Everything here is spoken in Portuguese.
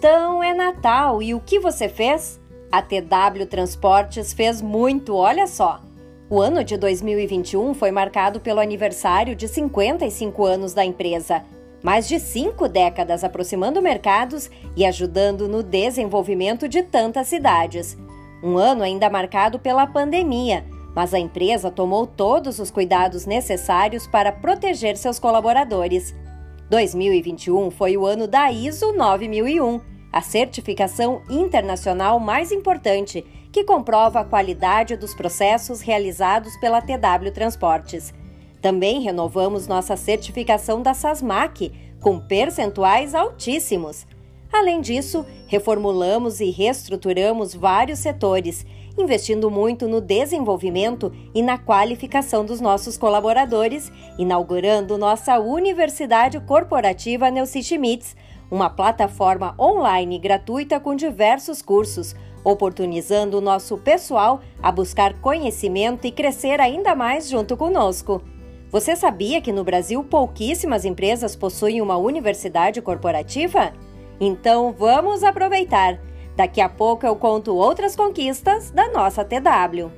Então é Natal e o que você fez? A TW Transportes fez muito, olha só. O ano de 2021 foi marcado pelo aniversário de 55 anos da empresa. Mais de cinco décadas aproximando mercados e ajudando no desenvolvimento de tantas cidades. Um ano ainda marcado pela pandemia, mas a empresa tomou todos os cuidados necessários para proteger seus colaboradores. 2021 foi o ano da ISO 9001, a certificação internacional mais importante que comprova a qualidade dos processos realizados pela TW Transportes. Também renovamos nossa certificação da SASMAC, com percentuais altíssimos. Além disso, reformulamos e reestruturamos vários setores, investindo muito no desenvolvimento e na qualificação dos nossos colaboradores, inaugurando nossa Universidade Corporativa Neuci uma plataforma online gratuita com diversos cursos, oportunizando o nosso pessoal a buscar conhecimento e crescer ainda mais junto conosco. Você sabia que no Brasil pouquíssimas empresas possuem uma universidade corporativa? Então vamos aproveitar! Daqui a pouco eu conto outras conquistas da nossa TW.